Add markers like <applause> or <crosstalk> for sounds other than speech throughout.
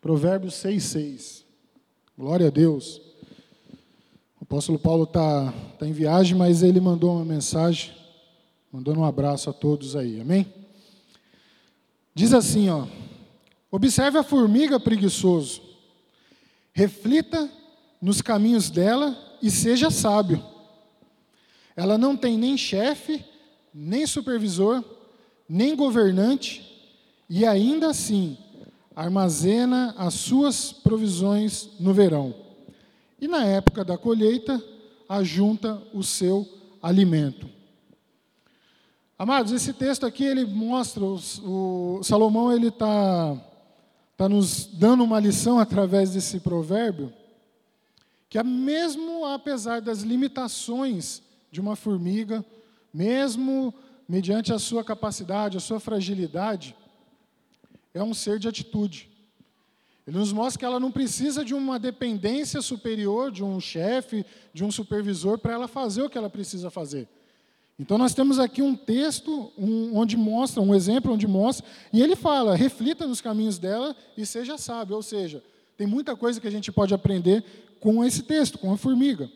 Provérbios 6, 6. Glória a Deus. O apóstolo Paulo está tá em viagem, mas ele mandou uma mensagem, mandando um abraço a todos aí, amém? Diz assim, ó. Observe a formiga preguiçoso. Reflita nos caminhos dela e seja sábio. Ela não tem nem chefe, nem supervisor, nem governante, e ainda assim armazena as suas provisões no verão. E na época da colheita, ajunta o seu alimento. Amados, esse texto aqui ele mostra o, o Salomão ele está tá nos dando uma lição através desse provérbio que mesmo apesar das limitações de uma formiga, mesmo mediante a sua capacidade, a sua fragilidade, é um ser de atitude. Ele nos mostra que ela não precisa de uma dependência superior, de um chefe, de um supervisor, para ela fazer o que ela precisa fazer. Então nós temos aqui um texto um, onde mostra, um exemplo onde mostra, e ele fala: reflita nos caminhos dela e seja sábio. Ou seja, tem muita coisa que a gente pode aprender com esse texto, com a formiga.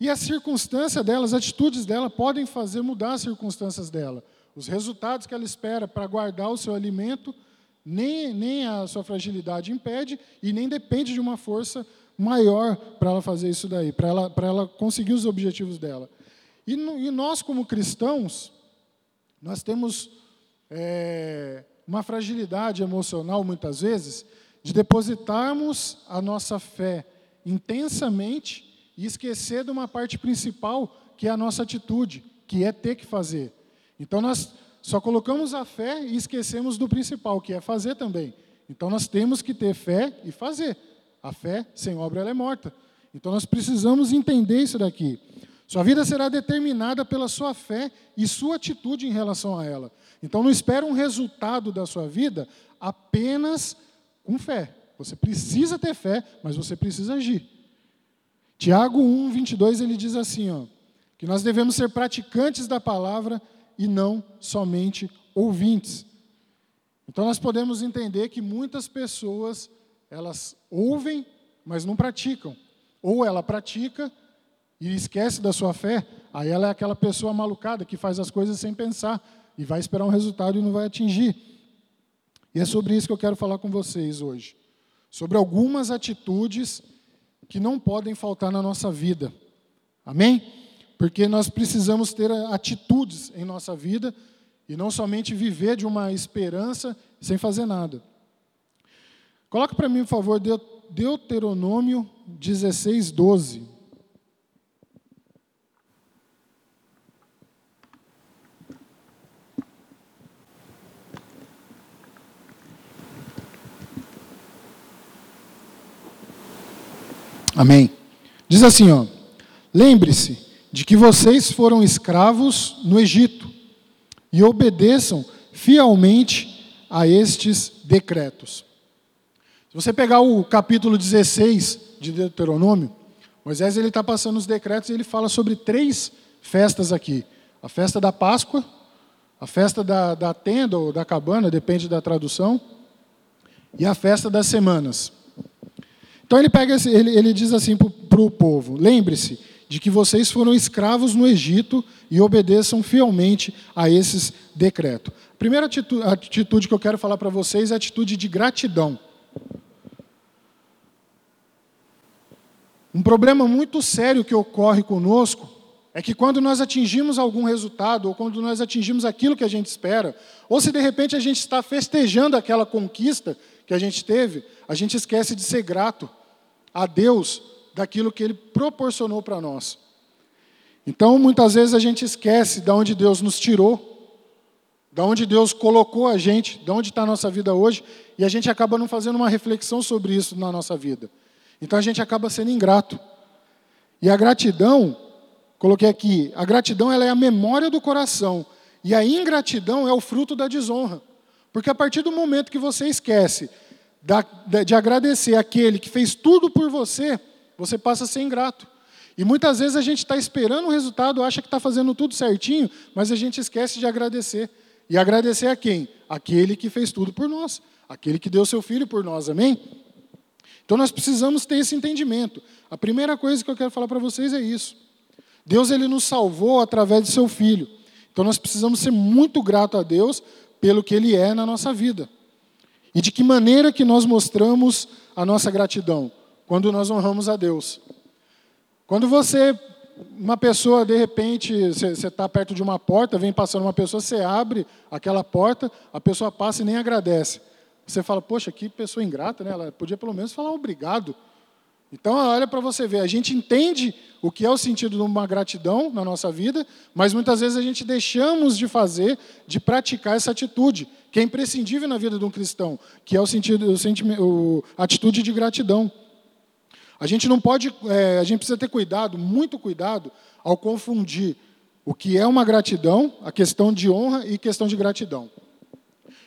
E a circunstância dela, as atitudes dela podem fazer mudar as circunstâncias dela. Os resultados que ela espera para guardar o seu alimento, nem, nem a sua fragilidade impede e nem depende de uma força maior para ela fazer isso daí, para ela, ela conseguir os objetivos dela. E, no, e nós, como cristãos, nós temos é, uma fragilidade emocional, muitas vezes, de depositarmos a nossa fé intensamente e esquecer de uma parte principal, que é a nossa atitude, que é ter que fazer. Então nós só colocamos a fé e esquecemos do principal, que é fazer também. Então nós temos que ter fé e fazer. A fé sem obra ela é morta. Então nós precisamos entender isso daqui. Sua vida será determinada pela sua fé e sua atitude em relação a ela. Então não espere um resultado da sua vida apenas com fé. Você precisa ter fé, mas você precisa agir. Tiago 1, 22, ele diz assim, ó, que nós devemos ser praticantes da palavra e não somente ouvintes. Então nós podemos entender que muitas pessoas, elas ouvem, mas não praticam. Ou ela pratica e esquece da sua fé, aí ela é aquela pessoa malucada que faz as coisas sem pensar e vai esperar um resultado e não vai atingir. E é sobre isso que eu quero falar com vocês hoje. Sobre algumas atitudes que não podem faltar na nossa vida. Amém? Porque nós precisamos ter atitudes em nossa vida e não somente viver de uma esperança sem fazer nada. Coloque para mim, por favor, Deuteronômio 16, 12. Amém. Diz assim, ó: Lembre-se de que vocês foram escravos no Egito e obedeçam fielmente a estes decretos. Se você pegar o capítulo 16 de Deuteronômio, Moisés ele está passando os decretos e ele fala sobre três festas aqui: a festa da Páscoa, a festa da, da tenda ou da cabana, depende da tradução, e a festa das semanas. Então ele pega ele, ele diz assim para o povo: lembre-se de que vocês foram escravos no Egito e obedeçam fielmente a esses decretos. A primeira atitude, que eu quero falar para vocês é a atitude de gratidão. Um problema muito sério que ocorre conosco é que quando nós atingimos algum resultado, ou quando nós atingimos aquilo que a gente espera, ou se de repente a gente está festejando aquela conquista que a gente teve, a gente esquece de ser grato a Deus daquilo que Ele proporcionou para nós. Então, muitas vezes a gente esquece de onde Deus nos tirou, de onde Deus colocou a gente, de onde está a nossa vida hoje, e a gente acaba não fazendo uma reflexão sobre isso na nossa vida. Então a gente acaba sendo ingrato. E a gratidão, coloquei aqui, a gratidão ela é a memória do coração, e a ingratidão é o fruto da desonra. Porque a partir do momento que você esquece de agradecer aquele que fez tudo por você, você passa a ser ingrato. E muitas vezes a gente está esperando o resultado, acha que está fazendo tudo certinho, mas a gente esquece de agradecer. E agradecer a quem? Aquele que fez tudo por nós. Aquele que deu seu filho por nós, amém? Então nós precisamos ter esse entendimento. A primeira coisa que eu quero falar para vocês é isso. Deus ele nos salvou através de seu filho. Então nós precisamos ser muito grato a Deus pelo que ele é na nossa vida. E de que maneira que nós mostramos a nossa gratidão? Quando nós honramos a Deus. Quando você, uma pessoa, de repente, você está perto de uma porta, vem passando uma pessoa, você abre aquela porta, a pessoa passa e nem agradece. Você fala, poxa, que pessoa ingrata, né? Ela podia pelo menos falar obrigado. Então, olha para você ver, a gente entende o que é o sentido de uma gratidão na nossa vida, mas muitas vezes a gente deixamos de fazer, de praticar essa atitude, que é imprescindível na vida de um cristão, que é o sentido, o a atitude de gratidão. A gente não pode, é, a gente precisa ter cuidado, muito cuidado, ao confundir o que é uma gratidão, a questão de honra e questão de gratidão.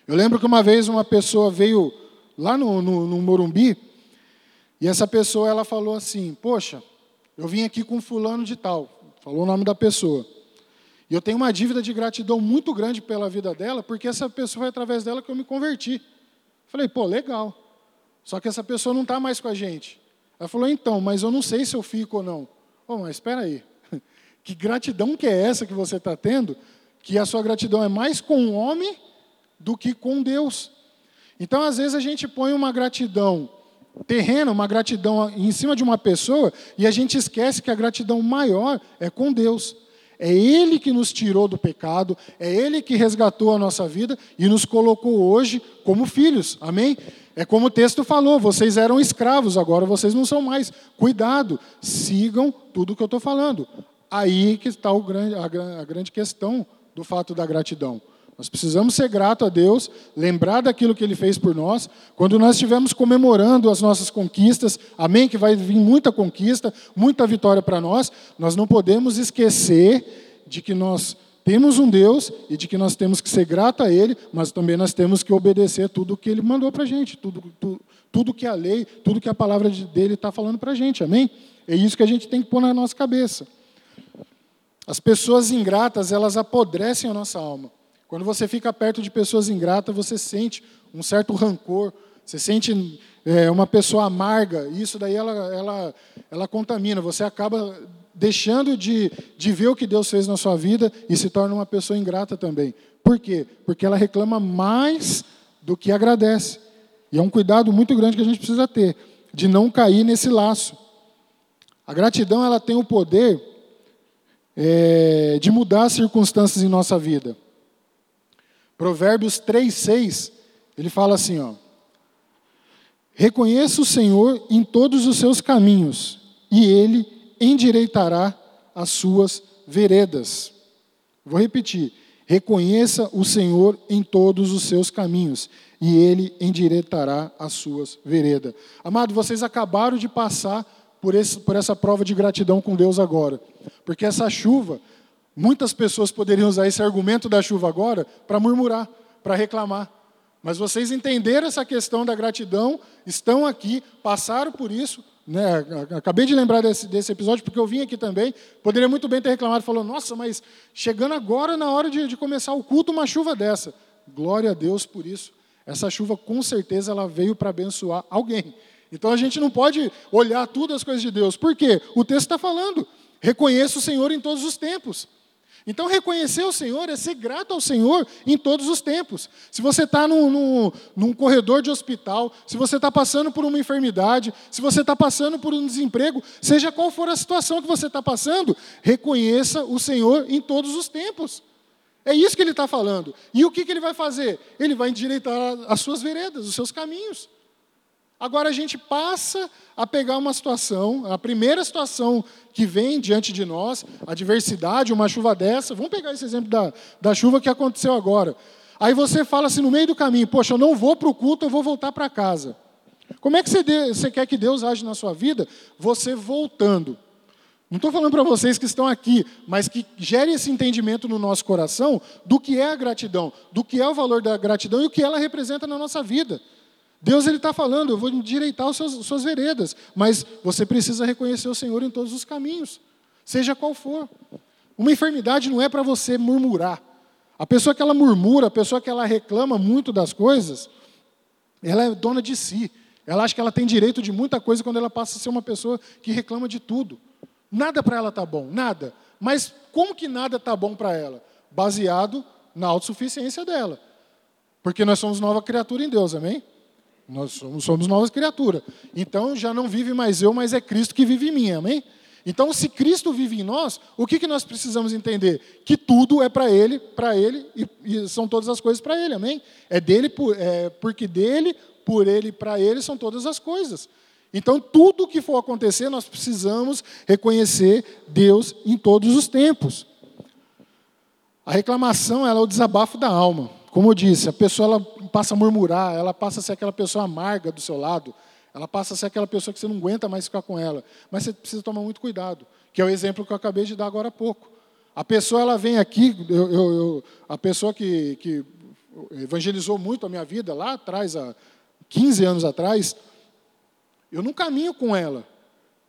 Eu lembro que uma vez uma pessoa veio lá no, no, no Morumbi, e essa pessoa ela falou assim: Poxa, eu vim aqui com fulano de tal, falou o nome da pessoa. E eu tenho uma dívida de gratidão muito grande pela vida dela, porque essa pessoa foi através dela que eu me converti. Falei, pô, legal. Só que essa pessoa não está mais com a gente. Ela falou, então, mas eu não sei se eu fico ou não. Oh, mas espera aí. <laughs> Que gratidão que é essa que você está tendo? Que a sua gratidão é mais com o homem do que com Deus. Então, às vezes, a gente põe uma gratidão terreno, uma gratidão em cima de uma pessoa, e a gente esquece que a gratidão maior é com Deus. É Ele que nos tirou do pecado, é Ele que resgatou a nossa vida e nos colocou hoje como filhos. Amém? É como o texto falou: vocês eram escravos, agora vocês não são mais. Cuidado, sigam tudo o que eu estou falando. Aí que está a grande questão do fato da gratidão. Nós precisamos ser gratos a Deus, lembrar daquilo que Ele fez por nós. Quando nós estivermos comemorando as nossas conquistas, amém? Que vai vir muita conquista, muita vitória para nós, nós não podemos esquecer de que nós temos um Deus e de que nós temos que ser grato a Ele, mas também nós temos que obedecer tudo o que Ele mandou para a gente, tudo, tudo, tudo que a lei, tudo que a palavra dele está falando para a gente, amém? É isso que a gente tem que pôr na nossa cabeça. As pessoas ingratas, elas apodrecem a nossa alma. Quando você fica perto de pessoas ingratas, você sente um certo rancor, você sente é, uma pessoa amarga, e isso daí ela, ela, ela contamina, você acaba deixando de, de ver o que Deus fez na sua vida e se torna uma pessoa ingrata também. Por quê? Porque ela reclama mais do que agradece. E é um cuidado muito grande que a gente precisa ter, de não cair nesse laço. A gratidão ela tem o poder é, de mudar as circunstâncias em nossa vida. Provérbios 3, 6, ele fala assim, ó. Reconheça o Senhor em todos os seus caminhos, e Ele endireitará as suas veredas. Vou repetir. Reconheça o Senhor em todos os seus caminhos, e Ele endireitará as suas veredas. Amado, vocês acabaram de passar por, esse, por essa prova de gratidão com Deus agora, porque essa chuva Muitas pessoas poderiam usar esse argumento da chuva agora para murmurar, para reclamar. Mas vocês entenderam essa questão da gratidão, estão aqui, passaram por isso. Né? Acabei de lembrar desse, desse episódio, porque eu vim aqui também. Poderia muito bem ter reclamado, falou: Nossa, mas chegando agora na hora de, de começar o culto, uma chuva dessa. Glória a Deus por isso. Essa chuva, com certeza, ela veio para abençoar alguém. Então a gente não pode olhar tudo as coisas de Deus. Por quê? O texto está falando. Reconheça o Senhor em todos os tempos. Então, reconhecer o Senhor é ser grato ao Senhor em todos os tempos. Se você está num, num, num, corredor de hospital, se você está passando por uma enfermidade, se você está passando por um desemprego, seja qual for a situação que você está passando, reconheça o Senhor em todos os tempos. É isso que ele está falando. E o que, que ele vai fazer? Ele vai endireitar as suas veredas, os seus caminhos. Agora a gente passa a pegar uma situação, a primeira situação que vem diante de nós, a diversidade, uma chuva dessa. Vamos pegar esse exemplo da, da chuva que aconteceu agora. Aí você fala assim no meio do caminho: Poxa, eu não vou para o culto, eu vou voltar para casa. Como é que você, de, você quer que Deus age na sua vida? Você voltando. Não estou falando para vocês que estão aqui, mas que gere esse entendimento no nosso coração do que é a gratidão, do que é o valor da gratidão e o que ela representa na nossa vida. Deus ele está falando, eu vou endireitar as suas, suas veredas, mas você precisa reconhecer o Senhor em todos os caminhos, seja qual for. Uma enfermidade não é para você murmurar. A pessoa que ela murmura, a pessoa que ela reclama muito das coisas, Ela é dona de si. Ela acha que ela tem direito de muita coisa quando ela passa a ser uma pessoa que reclama de tudo. Nada para ela está bom, nada. Mas como que nada está bom para ela? Baseado na autossuficiência dela. Porque nós somos nova criatura em Deus, amém? Nós somos, somos novas criaturas. Então já não vive mais eu, mas é Cristo que vive em mim, amém? Então, se Cristo vive em nós, o que, que nós precisamos entender? Que tudo é para Ele, para Ele, e, e, são todas as coisas para Ele, amém? É dele, por, é, porque dele, por Ele e para Ele são todas as coisas. Então, tudo que for acontecer, nós precisamos reconhecer Deus em todos os tempos. A reclamação ela é o desabafo da alma. Como eu disse, a pessoa ela passa a murmurar, ela passa a ser aquela pessoa amarga do seu lado, ela passa a ser aquela pessoa que você não aguenta mais ficar com ela. Mas você precisa tomar muito cuidado, que é o exemplo que eu acabei de dar agora há pouco. A pessoa ela vem aqui, eu, eu, eu, a pessoa que, que evangelizou muito a minha vida lá atrás, há 15 anos atrás, eu não caminho com ela.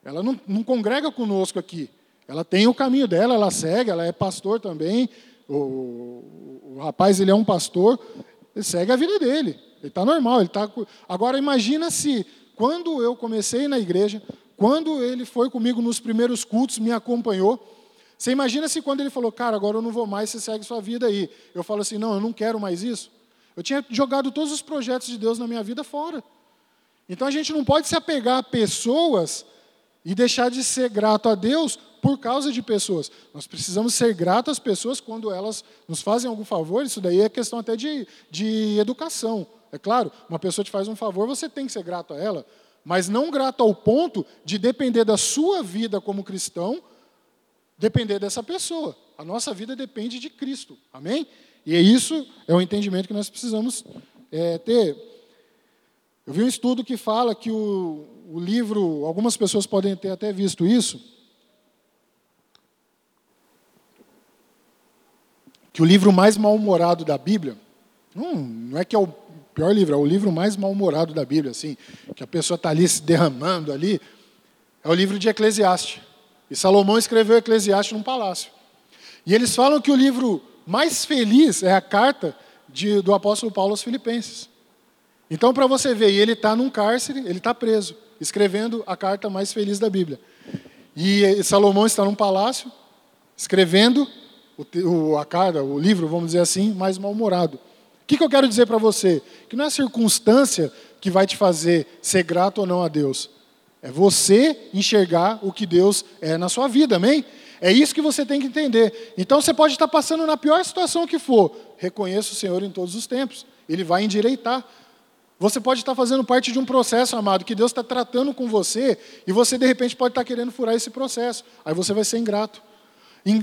Ela não, não congrega conosco aqui. Ela tem o caminho dela, ela segue, ela é pastor também. O, o rapaz ele é um pastor, ele segue a vida dele. Ele está normal, ele está. Agora imagina se quando eu comecei na igreja, quando ele foi comigo nos primeiros cultos, me acompanhou. Você imagina se quando ele falou, cara, agora eu não vou mais, você segue sua vida aí. Eu falo assim, não, eu não quero mais isso. Eu tinha jogado todos os projetos de Deus na minha vida fora. Então a gente não pode se apegar a pessoas e deixar de ser grato a Deus por causa de pessoas. Nós precisamos ser gratos às pessoas quando elas nos fazem algum favor. Isso daí é questão até de, de educação. É claro, uma pessoa te faz um favor, você tem que ser grato a ela, mas não grato ao ponto de depender da sua vida como cristão, depender dessa pessoa. A nossa vida depende de Cristo. Amém? E é isso é o entendimento que nós precisamos é, ter. Eu vi um estudo que fala que o, o livro, algumas pessoas podem ter até visto isso, que o livro mais mal-humorado da Bíblia, não, não é que é o pior livro, é o livro mais mal-humorado da Bíblia, assim, que a pessoa está ali se derramando ali, é o livro de Eclesiastes. E Salomão escreveu Eclesiastes num palácio. E eles falam que o livro mais feliz é a carta de, do apóstolo Paulo aos Filipenses. Então, para você ver, ele está num cárcere, ele está preso, escrevendo a carta mais feliz da Bíblia. E Salomão está num palácio, escrevendo o, a cara, o livro, vamos dizer assim, mais mal-humorado. O que, que eu quero dizer para você? Que não é a circunstância que vai te fazer ser grato ou não a Deus. É você enxergar o que Deus é na sua vida, amém? É isso que você tem que entender. Então você pode estar passando na pior situação que for. Reconheça o Senhor em todos os tempos. Ele vai endireitar. Você pode estar fazendo parte de um processo, amado, que Deus está tratando com você, e você de repente pode estar querendo furar esse processo. Aí você vai ser ingrato.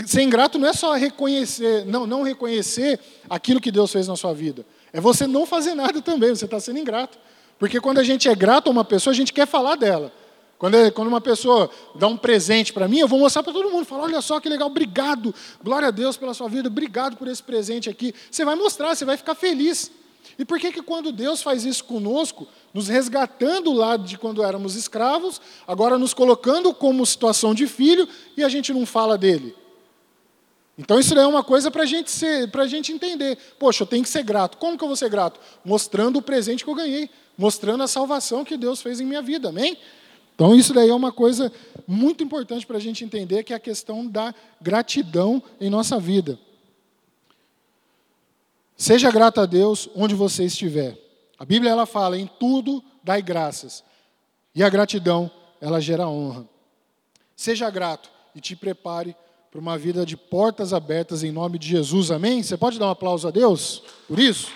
Ser ingrato não é só reconhecer, não, não reconhecer aquilo que Deus fez na sua vida. É você não fazer nada <laughs> também, você está sendo ingrato. Porque quando a gente é grato a uma pessoa, a gente quer falar dela. Quando, é, quando uma pessoa dá um presente para mim, eu vou mostrar para todo mundo, falar, olha só que legal, obrigado, glória a Deus pela sua vida, obrigado por esse presente aqui. Você vai mostrar, você vai ficar feliz. E por que que quando Deus faz isso conosco, nos resgatando lá de quando éramos escravos, agora nos colocando como situação de filho, e a gente não fala dele? Então isso é uma coisa para gente a gente entender. Poxa, eu tenho que ser grato. Como que eu vou ser grato? Mostrando o presente que eu ganhei, mostrando a salvação que Deus fez em minha vida, amém? Então isso daí é uma coisa muito importante para a gente entender, que é a questão da gratidão em nossa vida. Seja grato a Deus onde você estiver. A Bíblia ela fala: em tudo dai graças. E a gratidão, ela gera honra. Seja grato e te prepare para uma vida de portas abertas em nome de Jesus, amém? Você pode dar um aplauso a Deus por isso?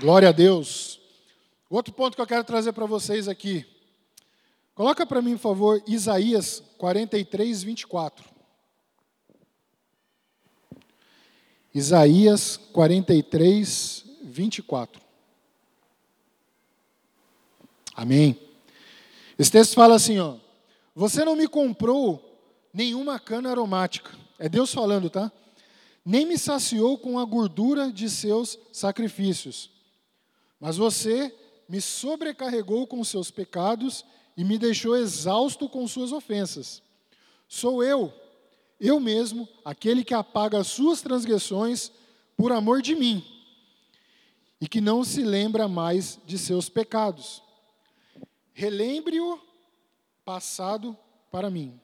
Glória a Deus. Outro ponto que eu quero trazer para vocês aqui. Coloca para mim, por favor, Isaías 43, 24. Isaías 43, 24. Amém. Esse texto fala assim, ó: Você não me comprou nenhuma cana aromática. É Deus falando, tá? Nem me saciou com a gordura de seus sacrifícios. Mas você me sobrecarregou com seus pecados e me deixou exausto com suas ofensas. Sou eu, eu mesmo, aquele que apaga as suas transgressões por amor de mim, e que não se lembra mais de seus pecados. Relembre-o passado para mim.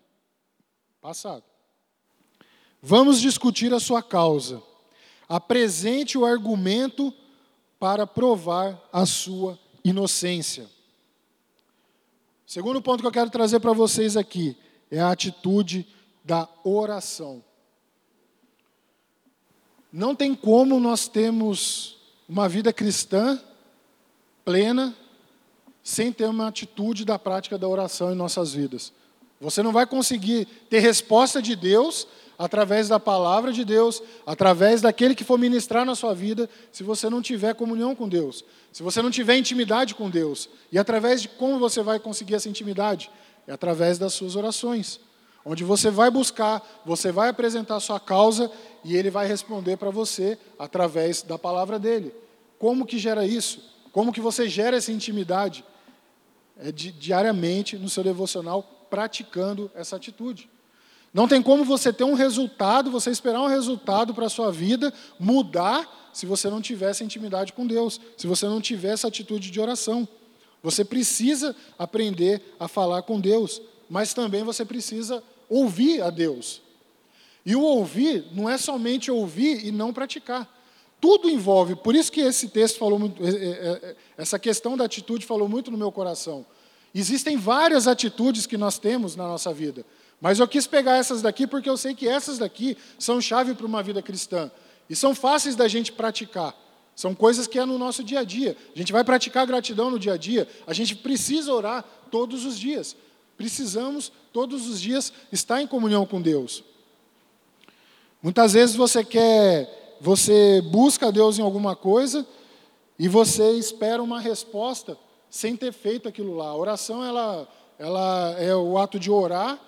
Passado. Vamos discutir a sua causa. Apresente o argumento para provar a sua inocência. Segundo ponto que eu quero trazer para vocês aqui é a atitude da oração. Não tem como nós termos uma vida cristã plena sem ter uma atitude da prática da oração em nossas vidas. Você não vai conseguir ter resposta de Deus através da palavra de Deus, através daquele que for ministrar na sua vida, se você não tiver comunhão com Deus, se você não tiver intimidade com Deus. E através de como você vai conseguir essa intimidade? É através das suas orações onde você vai buscar, você vai apresentar a sua causa e ele vai responder para você através da palavra dele. Como que gera isso? Como que você gera essa intimidade? É di diariamente no seu devocional praticando essa atitude. Não tem como você ter um resultado, você esperar um resultado para a sua vida mudar se você não tiver essa intimidade com Deus, se você não tiver essa atitude de oração. Você precisa aprender a falar com Deus, mas também você precisa ouvir a Deus. E o ouvir não é somente ouvir e não praticar. Tudo envolve, por isso que esse texto falou muito, é, é, é, essa questão da atitude falou muito no meu coração. Existem várias atitudes que nós temos na nossa vida, mas eu quis pegar essas daqui porque eu sei que essas daqui são chave para uma vida cristã e são fáceis da gente praticar. São coisas que é no nosso dia a dia. A gente vai praticar gratidão no dia a dia, a gente precisa orar todos os dias. Precisamos, todos os dias, estar em comunhão com Deus. Muitas vezes você quer, você busca Deus em alguma coisa e você espera uma resposta sem ter feito aquilo lá. A oração ela, ela é o ato de orar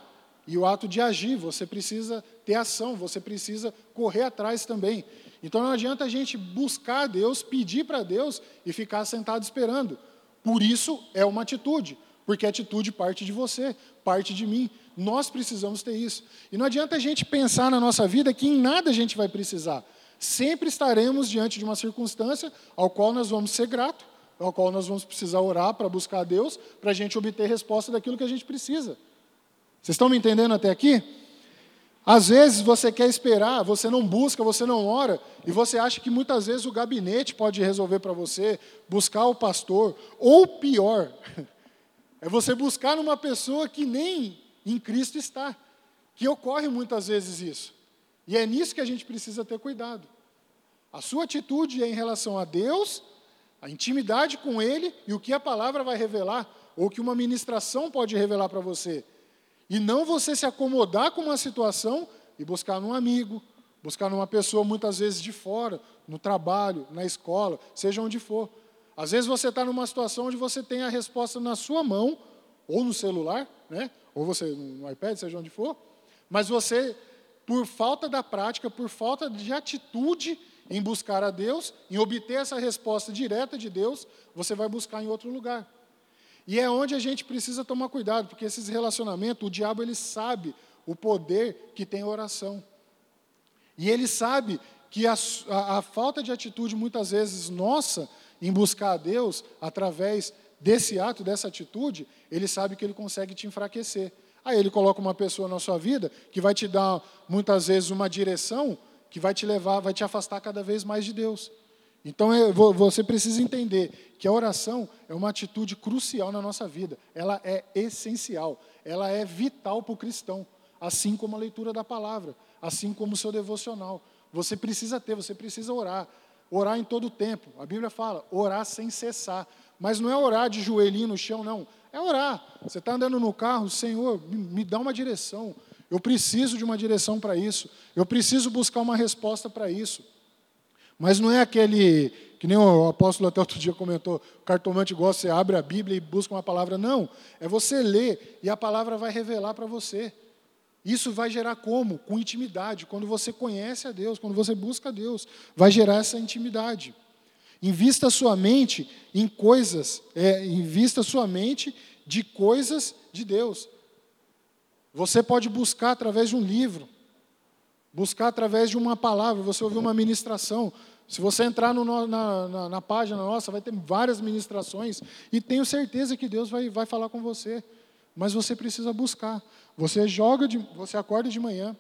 e o ato de agir. Você precisa ter ação, você precisa correr atrás também. Então não adianta a gente buscar Deus, pedir para Deus e ficar sentado esperando. Por isso é uma atitude porque a atitude parte de você, parte de mim. Nós precisamos ter isso. E não adianta a gente pensar na nossa vida que em nada a gente vai precisar. Sempre estaremos diante de uma circunstância ao qual nós vamos ser grato, ao qual nós vamos precisar orar para buscar Deus, para a gente obter resposta daquilo que a gente precisa. Vocês estão me entendendo até aqui? Às vezes você quer esperar, você não busca, você não ora, e você acha que muitas vezes o gabinete pode resolver para você, buscar o pastor, ou pior, <laughs> É você buscar numa pessoa que nem em Cristo está. Que ocorre muitas vezes isso. E é nisso que a gente precisa ter cuidado. A sua atitude é em relação a Deus, a intimidade com Ele e o que a palavra vai revelar, ou que uma ministração pode revelar para você. E não você se acomodar com uma situação e buscar num amigo, buscar numa pessoa muitas vezes de fora, no trabalho, na escola, seja onde for. Às vezes você está numa situação onde você tem a resposta na sua mão, ou no celular, né? ou você no iPad, seja onde for, mas você, por falta da prática, por falta de atitude em buscar a Deus, em obter essa resposta direta de Deus, você vai buscar em outro lugar. E é onde a gente precisa tomar cuidado, porque esses relacionamentos, o diabo ele sabe o poder que tem a oração. E ele sabe que a, a, a falta de atitude, muitas vezes nossa, em buscar a Deus, através desse ato, dessa atitude, ele sabe que ele consegue te enfraquecer. Aí ele coloca uma pessoa na sua vida que vai te dar, muitas vezes, uma direção que vai te levar, vai te afastar cada vez mais de Deus. Então é, você precisa entender que a oração é uma atitude crucial na nossa vida. Ela é essencial, ela é vital para o cristão, assim como a leitura da palavra, assim como o seu devocional. Você precisa ter, você precisa orar. Orar em todo o tempo. A Bíblia fala, orar sem cessar. Mas não é orar de joelhinho no chão, não. É orar. Você está andando no carro, Senhor, me dá uma direção. Eu preciso de uma direção para isso. Eu preciso buscar uma resposta para isso. Mas não é aquele, que nem o apóstolo até outro <laughs> dia comentou, o cartomante gosta, você abre a Bíblia e busca uma palavra. Não, é você ler e a palavra vai revelar para você. Isso vai gerar como? Com intimidade. Quando você conhece a Deus, quando você busca a Deus, vai gerar essa intimidade. Invista sua mente em coisas, é, invista sua mente de coisas de Deus. Você pode buscar através de um livro, Buscar através de uma palavra, você ouvir uma ministração. Se você entrar no, na, na, na, página nossa, vai ter várias ministrações e tenho certeza que Deus vai, vai falar com você. Mas você precisa buscar. Você joga, de, você acorda de manhã,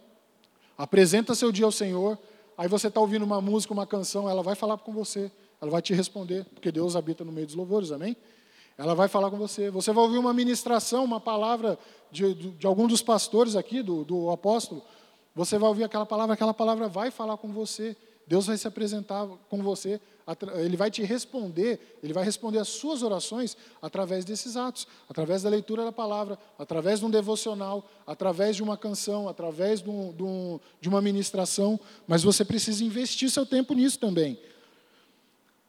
apresenta seu dia ao Senhor, aí você está ouvindo uma música, uma canção, ela vai falar com você, ela vai te responder, porque Deus habita no meio dos louvores, amém? Ela vai falar com você. Você vai ouvir uma ministração, uma palavra de, de, de algum dos pastores aqui, do, do apóstolo. Você vai ouvir aquela palavra, aquela palavra vai falar com você. Deus vai se apresentar com você, Ele vai te responder, Ele vai responder as suas orações através desses atos, através da leitura da palavra, através de um devocional, através de uma canção, através de, um, de, um, de uma ministração, mas você precisa investir seu tempo nisso também.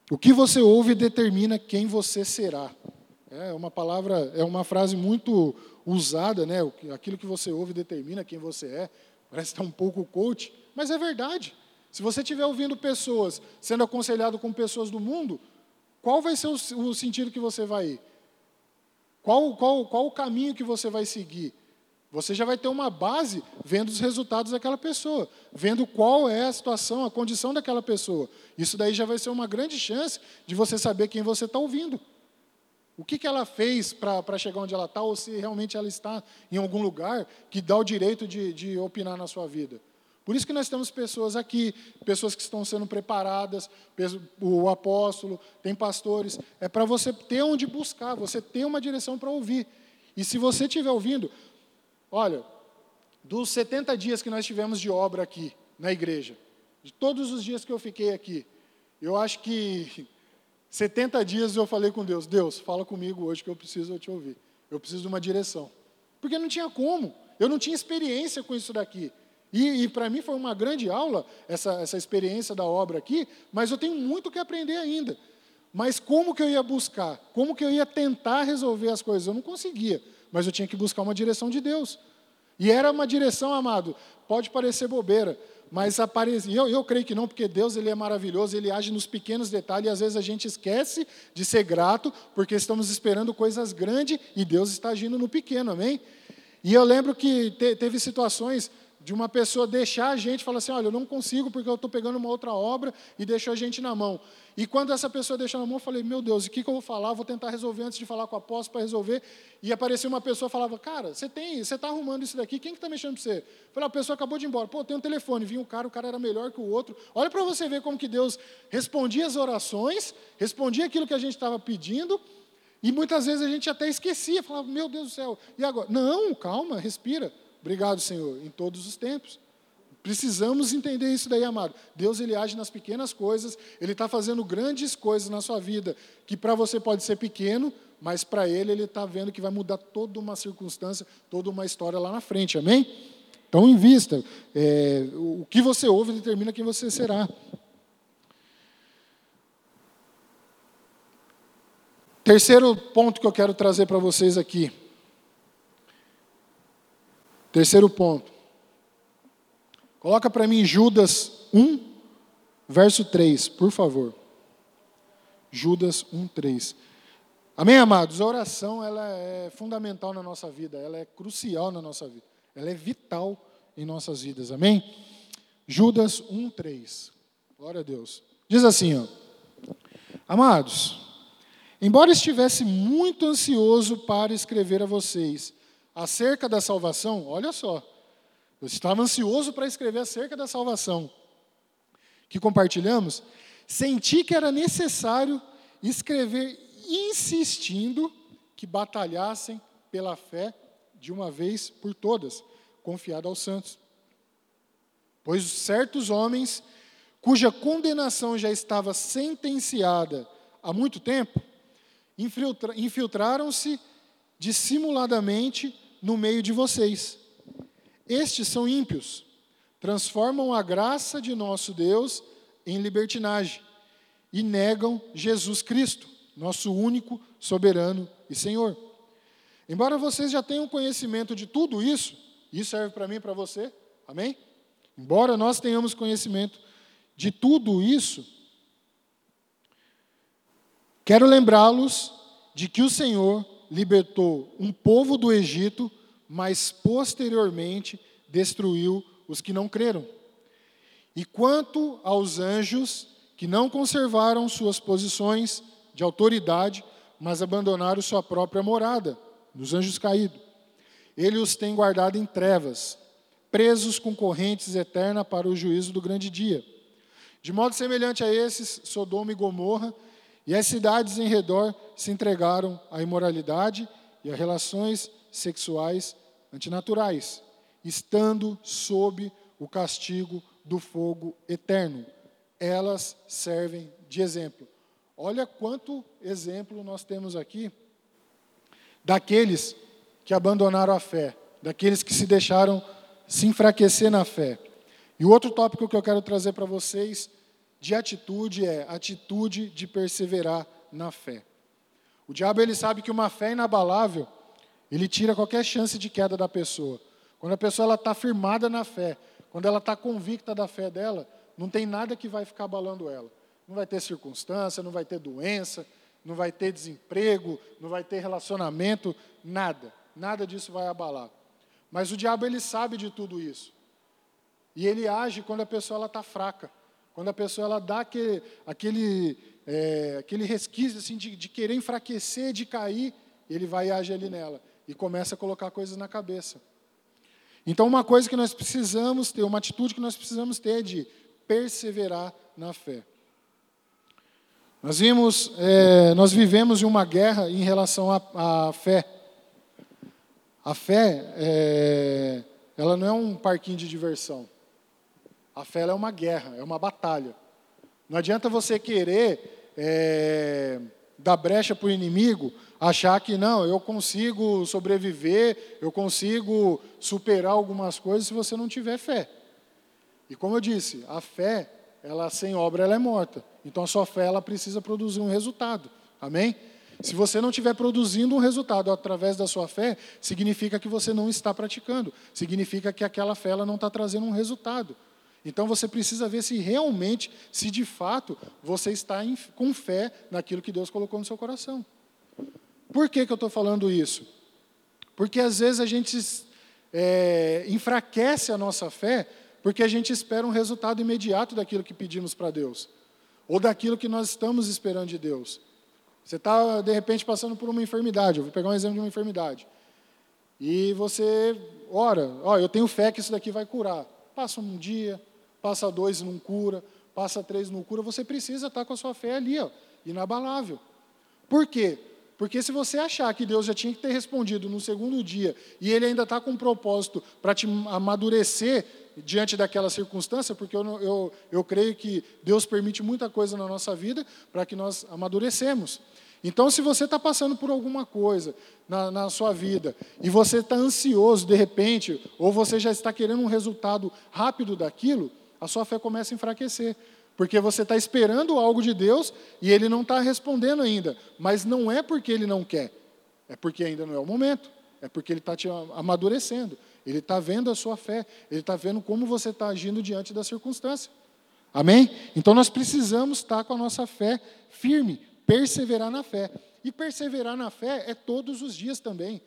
O que você ouve determina quem você será. É uma palavra, é uma frase muito usada, né? Aquilo que você ouve determina quem você é. Parece estar um pouco coach, mas é verdade. Se você estiver ouvindo pessoas, sendo aconselhado com pessoas do mundo, qual vai ser o, o sentido que você vai ir? Qual, qual, qual o caminho que você vai seguir? Você já vai ter uma base vendo os resultados daquela pessoa, vendo qual é a situação, a condição daquela pessoa. Isso daí já vai ser uma grande chance de você saber quem você está ouvindo. O que, que ela fez para chegar onde ela está, ou se realmente ela está em algum lugar que dá o direito de, de opinar na sua vida. Por isso que nós temos pessoas aqui, pessoas que estão sendo preparadas, o apóstolo, tem pastores. É para você ter onde buscar, você ter uma direção para ouvir. E se você estiver ouvindo, olha, dos 70 dias que nós tivemos de obra aqui na igreja, de todos os dias que eu fiquei aqui, eu acho que 70 dias eu falei com Deus: Deus, fala comigo hoje que eu preciso te ouvir. Eu preciso de uma direção. Porque não tinha como. Eu não tinha experiência com isso daqui. E, e para mim foi uma grande aula essa, essa experiência da obra aqui, mas eu tenho muito que aprender ainda. Mas como que eu ia buscar? Como que eu ia tentar resolver as coisas? Eu não conseguia, mas eu tinha que buscar uma direção de Deus. E era uma direção, amado, pode parecer bobeira, mas aparece, eu, eu creio que não, porque Deus ele é maravilhoso, ele age nos pequenos detalhes, e às vezes a gente esquece de ser grato, porque estamos esperando coisas grandes e Deus está agindo no pequeno, amém? E eu lembro que te, teve situações de uma pessoa deixar a gente, falar assim, olha, eu não consigo porque eu estou pegando uma outra obra e deixou a gente na mão. E quando essa pessoa deixou na mão, eu falei, meu Deus, o que, que eu vou falar? Vou tentar resolver antes de falar com a apóstolo para resolver. E apareceu uma pessoa falava, cara, você tem, você está arrumando isso daqui, quem que está mexendo para você? Eu falei, a pessoa acabou de ir embora. Pô, tem um telefone, vinha um cara, o cara era melhor que o outro. Olha para você ver como que Deus respondia as orações, respondia aquilo que a gente estava pedindo, e muitas vezes a gente até esquecia, falava, meu Deus do céu, e agora? Não, calma, respira. Obrigado, Senhor, em todos os tempos. Precisamos entender isso daí, amado. Deus ele age nas pequenas coisas, ele está fazendo grandes coisas na sua vida, que para você pode ser pequeno, mas para ele ele está vendo que vai mudar toda uma circunstância, toda uma história lá na frente, amém? Então, invista. É, o que você ouve determina quem você será. Terceiro ponto que eu quero trazer para vocês aqui. Terceiro ponto. Coloca para mim Judas 1, verso 3, por favor. Judas 1, 3. Amém, amados? A oração ela é fundamental na nossa vida, ela é crucial na nossa vida, ela é vital em nossas vidas, amém? Judas 1, 3. Glória a Deus. Diz assim, ó. Amados, embora estivesse muito ansioso para escrever a vocês, acerca da salvação, olha só, eu estava ansioso para escrever acerca da salvação que compartilhamos, senti que era necessário escrever insistindo que batalhassem pela fé de uma vez por todas, confiada aos santos. Pois certos homens, cuja condenação já estava sentenciada há muito tempo, infiltraram-se dissimuladamente no meio de vocês. Estes são ímpios, transformam a graça de nosso Deus em libertinagem e negam Jesus Cristo, nosso único soberano e Senhor. Embora vocês já tenham conhecimento de tudo isso, isso serve para mim e para você, amém? Embora nós tenhamos conhecimento de tudo isso, quero lembrá-los de que o Senhor libertou um povo do Egito, mas posteriormente destruiu os que não creram. E quanto aos anjos que não conservaram suas posições de autoridade, mas abandonaram sua própria morada, dos anjos caídos, ele os tem guardado em trevas, presos com correntes eternas para o juízo do grande dia. De modo semelhante a esses, Sodoma e Gomorra e as cidades em redor se entregaram à imoralidade e a relações sexuais antinaturais, estando sob o castigo do fogo eterno. Elas servem de exemplo. Olha quanto exemplo nós temos aqui daqueles que abandonaram a fé, daqueles que se deixaram se enfraquecer na fé. E o outro tópico que eu quero trazer para vocês de atitude é atitude de perseverar na fé. O diabo ele sabe que uma fé inabalável, ele tira qualquer chance de queda da pessoa. Quando a pessoa está firmada na fé, quando ela está convicta da fé dela, não tem nada que vai ficar abalando ela. Não vai ter circunstância, não vai ter doença, não vai ter desemprego, não vai ter relacionamento, nada. Nada disso vai abalar. Mas o diabo ele sabe de tudo isso. E ele age quando a pessoa está fraca. Quando a pessoa ela dá aquele, aquele, é, aquele resquício assim, de, de querer enfraquecer, de cair, ele vai e age ali nela. E começa a colocar coisas na cabeça. Então, uma coisa que nós precisamos ter, uma atitude que nós precisamos ter é de perseverar na fé. Nós vimos, é, nós vivemos em uma guerra em relação à, à fé. A fé, é, ela não é um parquinho de diversão. A fé é uma guerra, é uma batalha. Não adianta você querer é, dar brecha para o inimigo, achar que não, eu consigo sobreviver, eu consigo superar algumas coisas se você não tiver fé. E como eu disse, a fé, ela sem obra ela é morta. Então a sua fé ela precisa produzir um resultado. Amém? Se você não estiver produzindo um resultado através da sua fé, significa que você não está praticando. Significa que aquela fé ela não está trazendo um resultado. Então você precisa ver se realmente, se de fato, você está em, com fé naquilo que Deus colocou no seu coração. Por que, que eu estou falando isso? Porque às vezes a gente é, enfraquece a nossa fé porque a gente espera um resultado imediato daquilo que pedimos para Deus, ou daquilo que nós estamos esperando de Deus. Você está, de repente, passando por uma enfermidade, eu vou pegar um exemplo de uma enfermidade, e você ora, ó, eu tenho fé que isso daqui vai curar. Passa um dia, passa dois não cura, passa três não cura, você precisa estar com a sua fé ali, ó, inabalável. Por quê? Porque se você achar que Deus já tinha que ter respondido no segundo dia e Ele ainda está com um propósito para te amadurecer diante daquela circunstância, porque eu, eu, eu creio que Deus permite muita coisa na nossa vida para que nós amadurecemos. Então, se você está passando por alguma coisa na, na sua vida e você está ansioso de repente, ou você já está querendo um resultado rápido daquilo, a sua fé começa a enfraquecer. Porque você está esperando algo de Deus e Ele não está respondendo ainda. Mas não é porque Ele não quer, é porque ainda não é o momento. É porque Ele está te amadurecendo. Ele está vendo a sua fé. Ele está vendo como você está agindo diante da circunstância. Amém? Então nós precisamos estar com a nossa fé firme, perseverar na fé. E perseverar na fé é todos os dias também.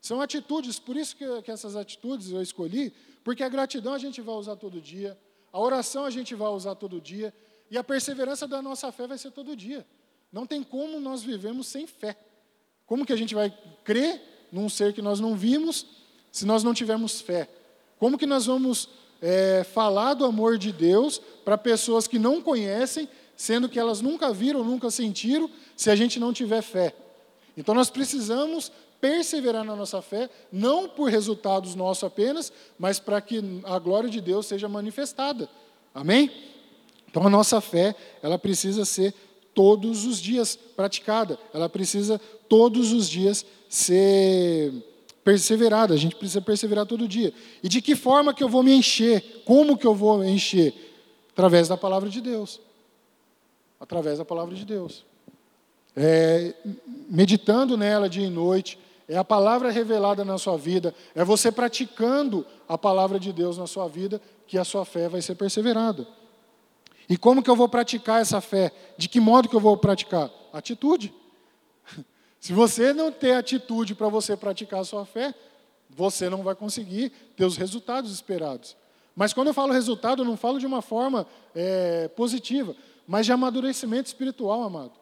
São atitudes, por isso que, que essas atitudes eu escolhi, porque a gratidão a gente vai usar todo dia, a oração a gente vai usar todo dia, e a perseverança da nossa fé vai ser todo dia. Não tem como nós vivemos sem fé. Como que a gente vai crer num ser que nós não vimos se nós não tivermos fé? Como que nós vamos é, falar do amor de Deus para pessoas que não conhecem, sendo que elas nunca viram, nunca sentiram, se a gente não tiver fé? Então nós precisamos perseverar na nossa fé, não por resultados nossos apenas, mas para que a glória de Deus seja manifestada. Amém? Então a nossa fé, ela precisa ser todos os dias praticada, ela precisa todos os dias ser perseverada, a gente precisa perseverar todo dia. E de que forma que eu vou me encher? Como que eu vou encher? Através da palavra de Deus. Através da palavra de Deus. É, meditando nela dia e noite, é a palavra revelada na sua vida, é você praticando a palavra de Deus na sua vida, que a sua fé vai ser perseverada. E como que eu vou praticar essa fé? De que modo que eu vou praticar? Atitude. <laughs> Se você não ter atitude para você praticar a sua fé, você não vai conseguir ter os resultados esperados. Mas quando eu falo resultado, eu não falo de uma forma é, positiva, mas de amadurecimento espiritual, amado.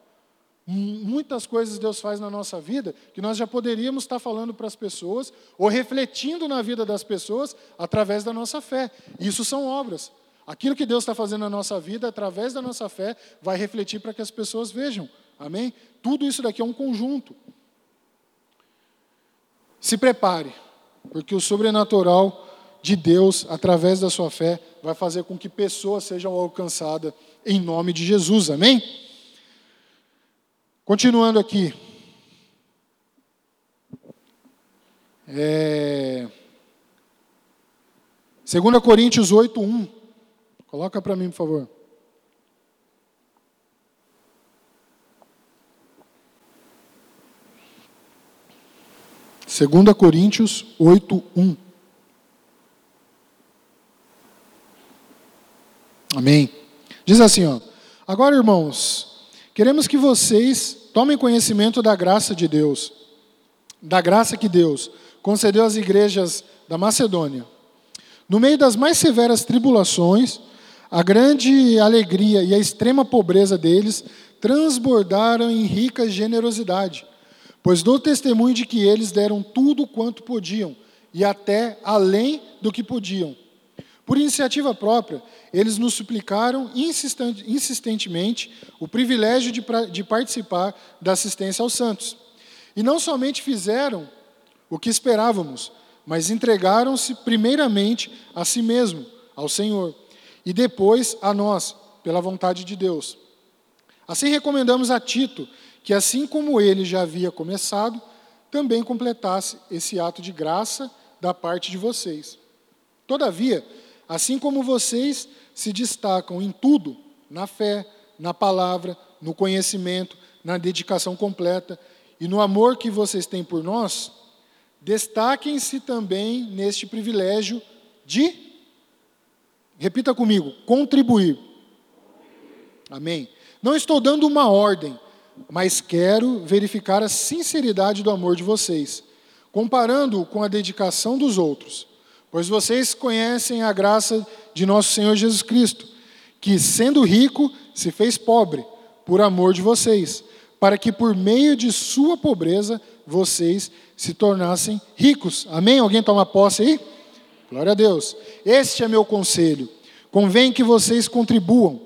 Muitas coisas Deus faz na nossa vida que nós já poderíamos estar falando para as pessoas ou refletindo na vida das pessoas através da nossa fé. Isso são obras. Aquilo que Deus está fazendo na nossa vida, através da nossa fé, vai refletir para que as pessoas vejam. Amém? Tudo isso daqui é um conjunto. Se prepare, porque o sobrenatural de Deus, através da sua fé, vai fazer com que pessoas sejam alcançadas em nome de Jesus. Amém? Continuando aqui. É... 2 Coríntios 8, 1. Coloca para mim, por favor. Segunda Coríntios 8, 1. Amém. Diz assim, ó. Agora, irmãos, queremos que vocês tomem conhecimento da graça de Deus, da graça que Deus concedeu às igrejas da Macedônia. No meio das mais severas tribulações, a grande alegria e a extrema pobreza deles transbordaram em rica generosidade, pois dou testemunho de que eles deram tudo quanto podiam e até além do que podiam. Por iniciativa própria, eles nos suplicaram insistentemente o privilégio de, de participar da assistência aos santos. E não somente fizeram o que esperávamos, mas entregaram-se primeiramente a si mesmo, ao Senhor, e depois a nós, pela vontade de Deus. Assim recomendamos a Tito que, assim como ele já havia começado, também completasse esse ato de graça da parte de vocês. Todavia, assim como vocês se destacam em tudo, na fé, na palavra, no conhecimento, na dedicação completa e no amor que vocês têm por nós, destaquem-se também neste privilégio de, repita comigo, contribuir. Amém. Não estou dando uma ordem, mas quero verificar a sinceridade do amor de vocês, comparando-o com a dedicação dos outros. Pois vocês conhecem a graça de nosso Senhor Jesus Cristo, que, sendo rico, se fez pobre, por amor de vocês, para que por meio de sua pobreza vocês se tornassem ricos. Amém? Alguém toma posse aí? Glória a Deus. Este é meu conselho. Convém que vocês contribuam,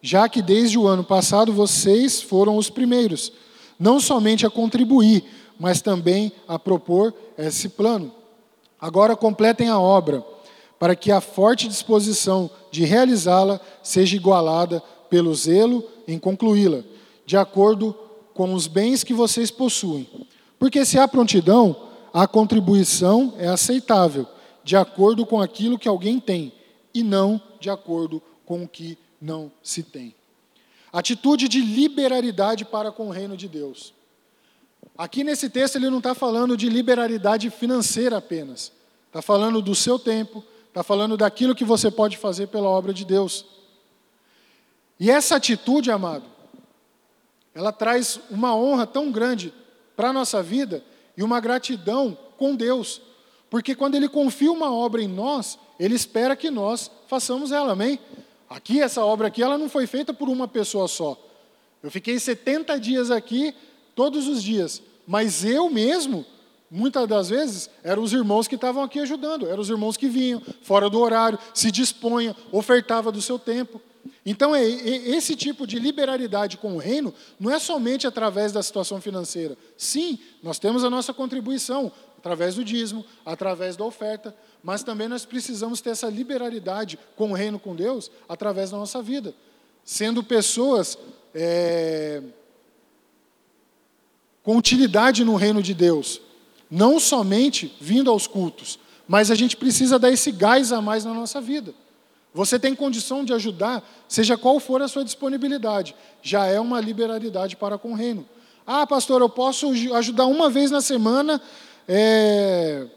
já que desde o ano passado vocês foram os primeiros, não somente a contribuir, mas também a propor esse plano. Agora completem a obra, para que a forte disposição de realizá-la seja igualada pelo zelo em concluí-la, de acordo com os bens que vocês possuem. Porque se há prontidão, a contribuição é aceitável, de acordo com aquilo que alguém tem, e não de acordo com o que não se tem. Atitude de liberalidade para com o reino de Deus. Aqui nesse texto ele não está falando de liberalidade financeira apenas. Está falando do seu tempo, está falando daquilo que você pode fazer pela obra de Deus. E essa atitude, amado, ela traz uma honra tão grande para a nossa vida e uma gratidão com Deus. Porque quando Ele confia uma obra em nós, Ele espera que nós façamos ela, amém? Aqui, essa obra aqui, ela não foi feita por uma pessoa só. Eu fiquei 70 dias aqui, todos os dias. Mas eu mesmo, muitas das vezes, eram os irmãos que estavam aqui ajudando, eram os irmãos que vinham, fora do horário, se dispunham, ofertava do seu tempo. Então, é, é, esse tipo de liberalidade com o reino não é somente através da situação financeira. Sim, nós temos a nossa contribuição, através do dízimo, através da oferta, mas também nós precisamos ter essa liberalidade com o reino com Deus através da nossa vida, sendo pessoas é, com utilidade no reino de Deus, não somente vindo aos cultos, mas a gente precisa dar esse gás a mais na nossa vida. Você tem condição de ajudar, seja qual for a sua disponibilidade, já é uma liberalidade para com o reino. Ah, pastor, eu posso ajudar uma vez na semana, é,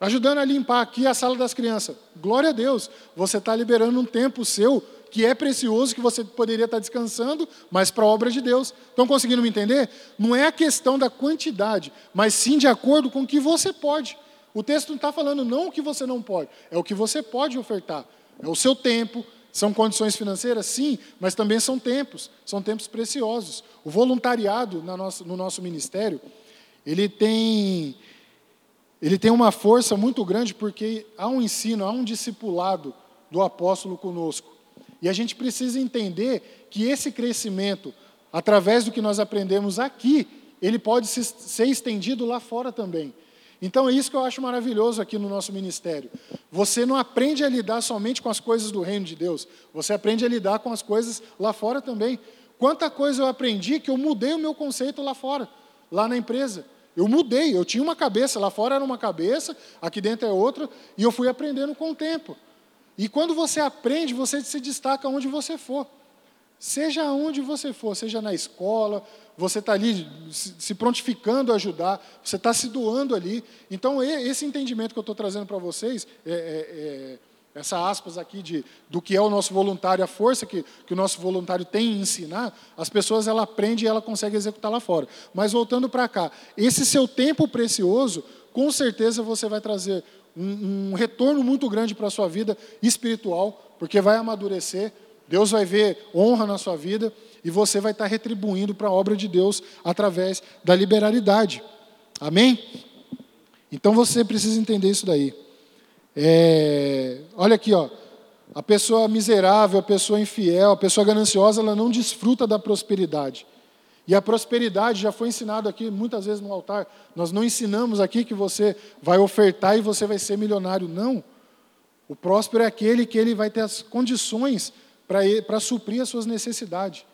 ajudando a limpar aqui a sala das crianças. Glória a Deus, você está liberando um tempo seu que é precioso, que você poderia estar descansando, mas para a obra de Deus. Estão conseguindo me entender? Não é a questão da quantidade, mas sim de acordo com o que você pode. O texto não está falando não o que você não pode, é o que você pode ofertar. É o seu tempo, são condições financeiras, sim, mas também são tempos, são tempos preciosos. O voluntariado no nosso ministério, ele tem, ele tem uma força muito grande porque há um ensino, há um discipulado do apóstolo conosco. E a gente precisa entender que esse crescimento, através do que nós aprendemos aqui, ele pode ser estendido lá fora também. Então é isso que eu acho maravilhoso aqui no nosso ministério. Você não aprende a lidar somente com as coisas do reino de Deus, você aprende a lidar com as coisas lá fora também. Quanta coisa eu aprendi que eu mudei o meu conceito lá fora, lá na empresa. Eu mudei, eu tinha uma cabeça, lá fora era uma cabeça, aqui dentro é outra, e eu fui aprendendo com o tempo. E quando você aprende, você se destaca onde você for. Seja onde você for, seja na escola, você está ali se prontificando a ajudar, você está se doando ali. Então, esse entendimento que eu estou trazendo para vocês, é, é, é, essa aspas aqui de, do que é o nosso voluntário, a força que, que o nosso voluntário tem em ensinar, as pessoas ela aprende e ela consegue executar lá fora. Mas voltando para cá, esse seu tempo precioso, com certeza você vai trazer um, um retorno muito grande para a sua vida espiritual, porque vai amadurecer, Deus vai ver honra na sua vida e você vai estar retribuindo para a obra de Deus através da liberalidade. Amém? Então você precisa entender isso daí. É, olha aqui, ó. A pessoa miserável, a pessoa infiel, a pessoa gananciosa, ela não desfruta da prosperidade. E a prosperidade já foi ensinado aqui muitas vezes no altar. Nós não ensinamos aqui que você vai ofertar e você vai ser milionário. Não. O próspero é aquele que ele vai ter as condições para suprir as suas necessidades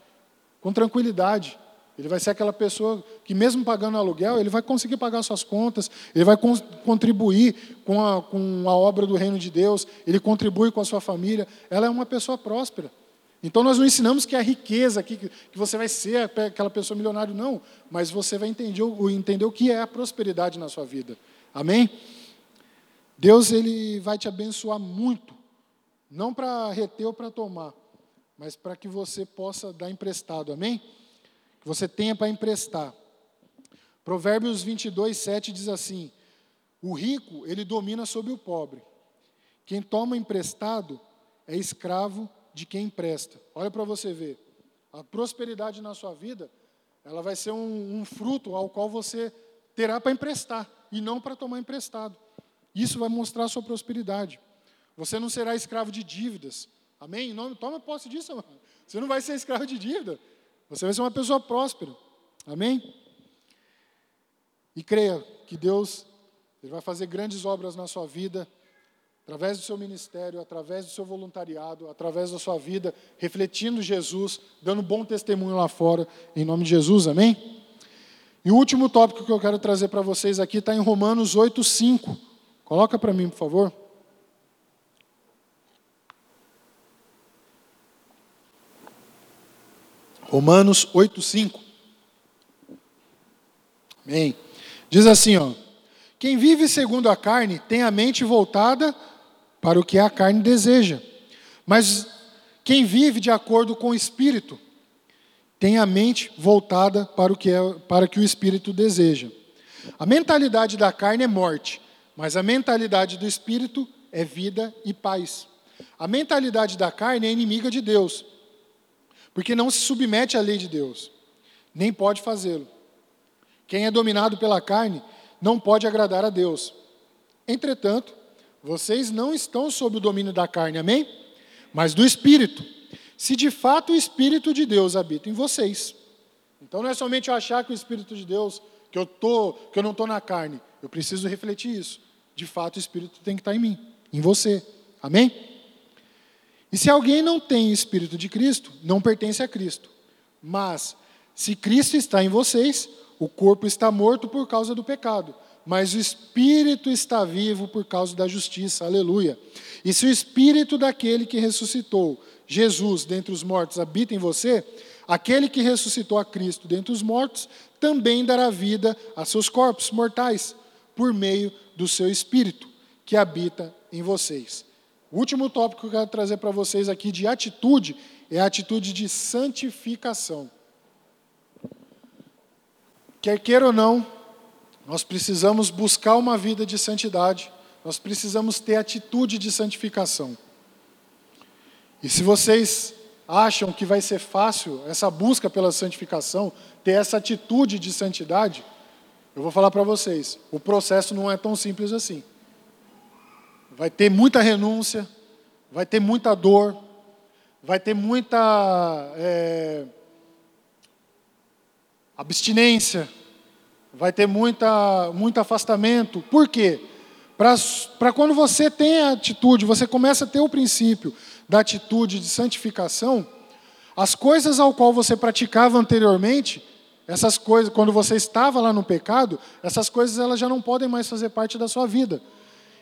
com tranquilidade. Ele vai ser aquela pessoa que, mesmo pagando aluguel, ele vai conseguir pagar suas contas, ele vai con contribuir com a, com a obra do reino de Deus, ele contribui com a sua família. Ela é uma pessoa próspera. Então, nós não ensinamos que é a riqueza, que, que você vai ser aquela pessoa milionária, não. Mas você vai entender, entender o que é a prosperidade na sua vida. Amém? Deus ele vai te abençoar muito, não para reter ou para tomar, mas para que você possa dar emprestado, amém? Que você tenha para emprestar. Provérbios 22, 7 diz assim: O rico, ele domina sobre o pobre. Quem toma emprestado é escravo de quem empresta. Olha para você ver. A prosperidade na sua vida, ela vai ser um, um fruto ao qual você terá para emprestar e não para tomar emprestado. Isso vai mostrar a sua prosperidade. Você não será escravo de dívidas. Amém? Nome, toma posse disso, mano. Você não vai ser escravo de dívida. Você vai ser uma pessoa próspera. Amém? E creia que Deus ele vai fazer grandes obras na sua vida, através do seu ministério, através do seu voluntariado, através da sua vida, refletindo Jesus, dando bom testemunho lá fora, em nome de Jesus, amém? E o último tópico que eu quero trazer para vocês aqui está em Romanos 8, 5. Coloca para mim, por favor. Romanos 8:5. Amém. Diz assim, ó: Quem vive segundo a carne tem a mente voltada para o que a carne deseja. Mas quem vive de acordo com o espírito tem a mente voltada para o que é, para que o espírito deseja. A mentalidade da carne é morte, mas a mentalidade do espírito é vida e paz. A mentalidade da carne é inimiga de Deus porque não se submete à lei de Deus, nem pode fazê-lo. Quem é dominado pela carne não pode agradar a Deus. Entretanto, vocês não estão sob o domínio da carne, amém? Mas do Espírito. Se de fato o Espírito de Deus habita em vocês. Então não é somente eu achar que o Espírito de Deus, que eu, tô, que eu não estou na carne. Eu preciso refletir isso. De fato o Espírito tem que estar em mim, em você. Amém? E se alguém não tem Espírito de Cristo, não pertence a Cristo. Mas, se Cristo está em vocês, o corpo está morto por causa do pecado, mas o Espírito está vivo por causa da justiça. Aleluia. E se o Espírito daquele que ressuscitou Jesus dentre os mortos habita em você, aquele que ressuscitou a Cristo dentre os mortos também dará vida a seus corpos mortais, por meio do seu Espírito que habita em vocês. O último tópico que eu quero trazer para vocês aqui de atitude é a atitude de santificação. Quer queira ou não, Nós precisamos buscar uma vida de santidade, nós precisamos ter atitude de santificação. E se vocês acham que vai ser fácil essa busca pela santificação, ter essa atitude de santidade, eu vou falar para vocês: o processo não é tão simples assim. Vai ter muita renúncia, vai ter muita dor, vai ter muita é, abstinência, vai ter muita, muito afastamento. Por quê? Para quando você tem a atitude, você começa a ter o princípio da atitude de santificação, as coisas ao qual você praticava anteriormente, essas coisas, quando você estava lá no pecado, essas coisas elas já não podem mais fazer parte da sua vida.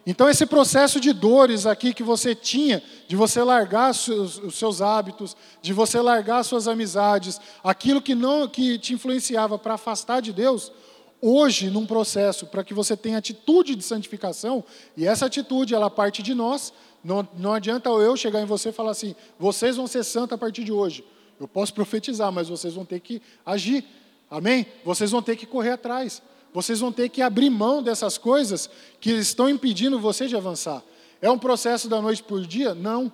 Então esse processo de dores aqui que você tinha, de você largar os seus hábitos, de você largar suas amizades, aquilo que não que te influenciava para afastar de Deus, hoje num processo para que você tenha atitude de santificação, e essa atitude ela parte de nós, não, não adianta eu chegar em você e falar assim, vocês vão ser santos a partir de hoje. Eu posso profetizar, mas vocês vão ter que agir. Amém? Vocês vão ter que correr atrás. Vocês vão ter que abrir mão dessas coisas que estão impedindo você de avançar. É um processo da noite por dia? Não,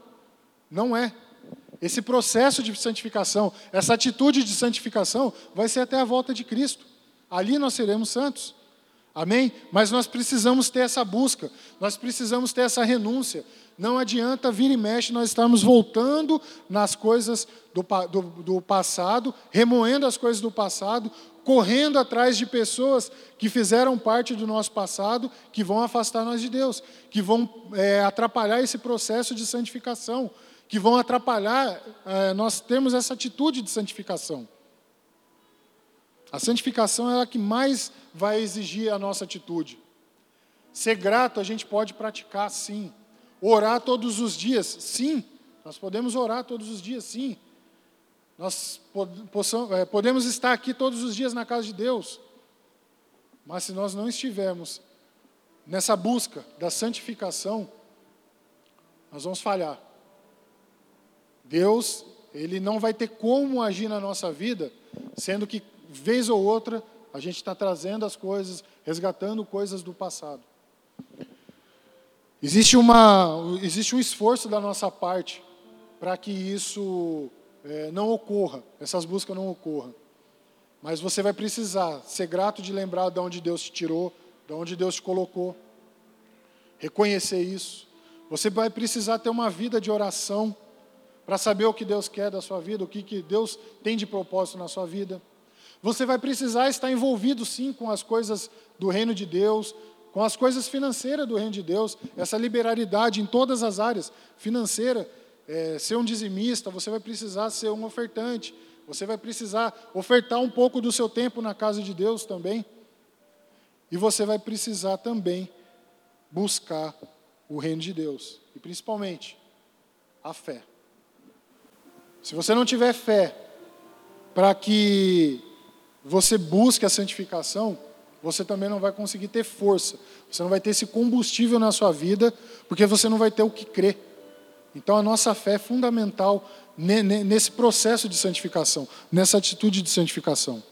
não é. Esse processo de santificação, essa atitude de santificação, vai ser até a volta de Cristo. Ali nós seremos santos. Amém? Mas nós precisamos ter essa busca, nós precisamos ter essa renúncia. Não adianta vir e mexe, nós estamos voltando nas coisas do, do, do passado, remoendo as coisas do passado, correndo atrás de pessoas que fizeram parte do nosso passado, que vão afastar nós de Deus, que vão é, atrapalhar esse processo de santificação, que vão atrapalhar é, nós termos essa atitude de santificação. A santificação é a que mais vai exigir a nossa atitude. Ser grato a gente pode praticar, sim. Orar todos os dias, sim. Nós podemos orar todos os dias, sim. Nós é, podemos estar aqui todos os dias na casa de Deus. Mas se nós não estivermos nessa busca da santificação, nós vamos falhar. Deus, Ele não vai ter como agir na nossa vida, sendo que vez ou outra, a gente está trazendo as coisas, resgatando coisas do passado. Existe, uma, existe um esforço da nossa parte para que isso é, não ocorra, essas buscas não ocorram. Mas você vai precisar ser grato de lembrar de onde Deus te tirou, de onde Deus te colocou. Reconhecer isso. Você vai precisar ter uma vida de oração para saber o que Deus quer da sua vida, o que, que Deus tem de propósito na sua vida. Você vai precisar estar envolvido sim com as coisas do reino de Deus, com as coisas financeiras do reino de Deus, essa liberalidade em todas as áreas, financeira, é, ser um dizimista, você vai precisar ser um ofertante, você vai precisar ofertar um pouco do seu tempo na casa de Deus também. E você vai precisar também buscar o reino de Deus, e principalmente a fé. Se você não tiver fé para que você busca a santificação, você também não vai conseguir ter força. Você não vai ter esse combustível na sua vida, porque você não vai ter o que crer. Então a nossa fé é fundamental nesse processo de santificação, nessa atitude de santificação.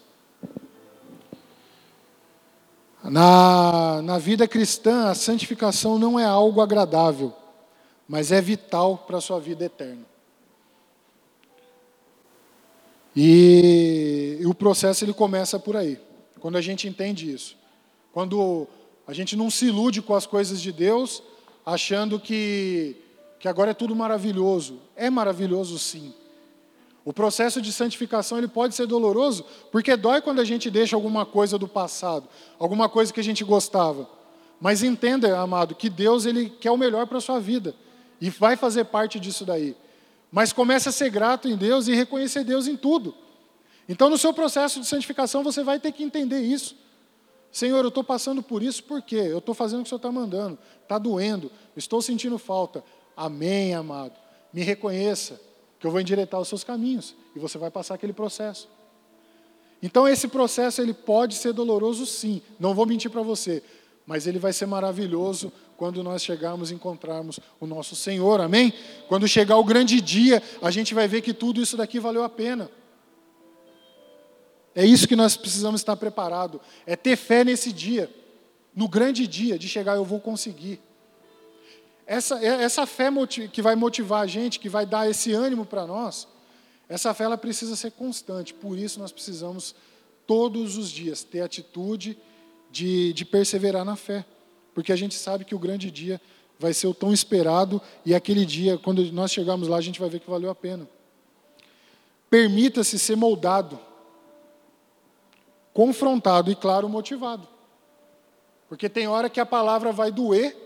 Na, na vida cristã, a santificação não é algo agradável, mas é vital para a sua vida eterna. E, e o processo ele começa por aí, quando a gente entende isso. Quando a gente não se ilude com as coisas de Deus, achando que, que agora é tudo maravilhoso. É maravilhoso sim. O processo de santificação ele pode ser doloroso, porque dói quando a gente deixa alguma coisa do passado, alguma coisa que a gente gostava. Mas entenda, amado, que Deus ele quer o melhor para a sua vida e vai fazer parte disso daí. Mas comece a ser grato em Deus e reconhecer Deus em tudo. Então, no seu processo de santificação, você vai ter que entender isso. Senhor, eu estou passando por isso por quê? Eu estou fazendo o que o Senhor está mandando. Está doendo. Estou sentindo falta. Amém, amado. Me reconheça que eu vou endireitar os seus caminhos. E você vai passar aquele processo. Então, esse processo ele pode ser doloroso, sim. Não vou mentir para você. Mas ele vai ser maravilhoso quando nós chegarmos e encontrarmos o nosso Senhor, amém? Quando chegar o grande dia, a gente vai ver que tudo isso daqui valeu a pena. É isso que nós precisamos estar preparado. É ter fé nesse dia, no grande dia de chegar, eu vou conseguir. Essa, é, essa fé que vai motivar a gente, que vai dar esse ânimo para nós, essa fé ela precisa ser constante. Por isso nós precisamos todos os dias ter atitude de, de perseverar na fé, porque a gente sabe que o grande dia vai ser o tão esperado e aquele dia, quando nós chegarmos lá, a gente vai ver que valeu a pena. Permita-se ser moldado, confrontado e, claro, motivado. Porque tem hora que a palavra vai doer,